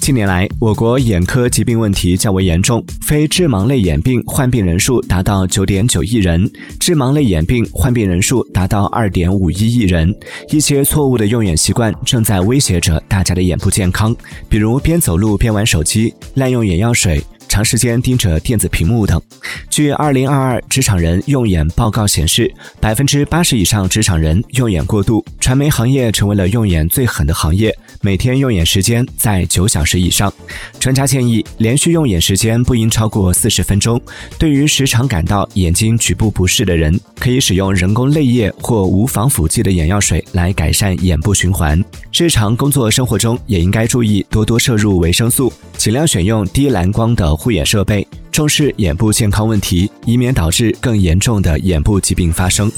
近年来，我国眼科疾病问题较为严重，非致盲类眼病患病人数达到九点九亿人，致盲类眼病患病人数达到二点五一亿人。一些错误的用眼习惯正在威胁着大家的眼部健康，比如边走路边玩手机、滥用眼药水。长时间盯着电子屏幕等。据二零二二职场人用眼报告显示，百分之八十以上职场人用眼过度，传媒行业成为了用眼最狠的行业，每天用眼时间在九小时以上。专家建议，连续用眼时间不应超过四十分钟。对于时常感到眼睛局部不适的人，可以使用人工泪液或无防腐剂的眼药水来改善眼部循环。日常工作生活中也应该注意多多摄入维生素，尽量选用低蓝光的。护眼设备，重视眼部健康问题，以免导致更严重的眼部疾病发生。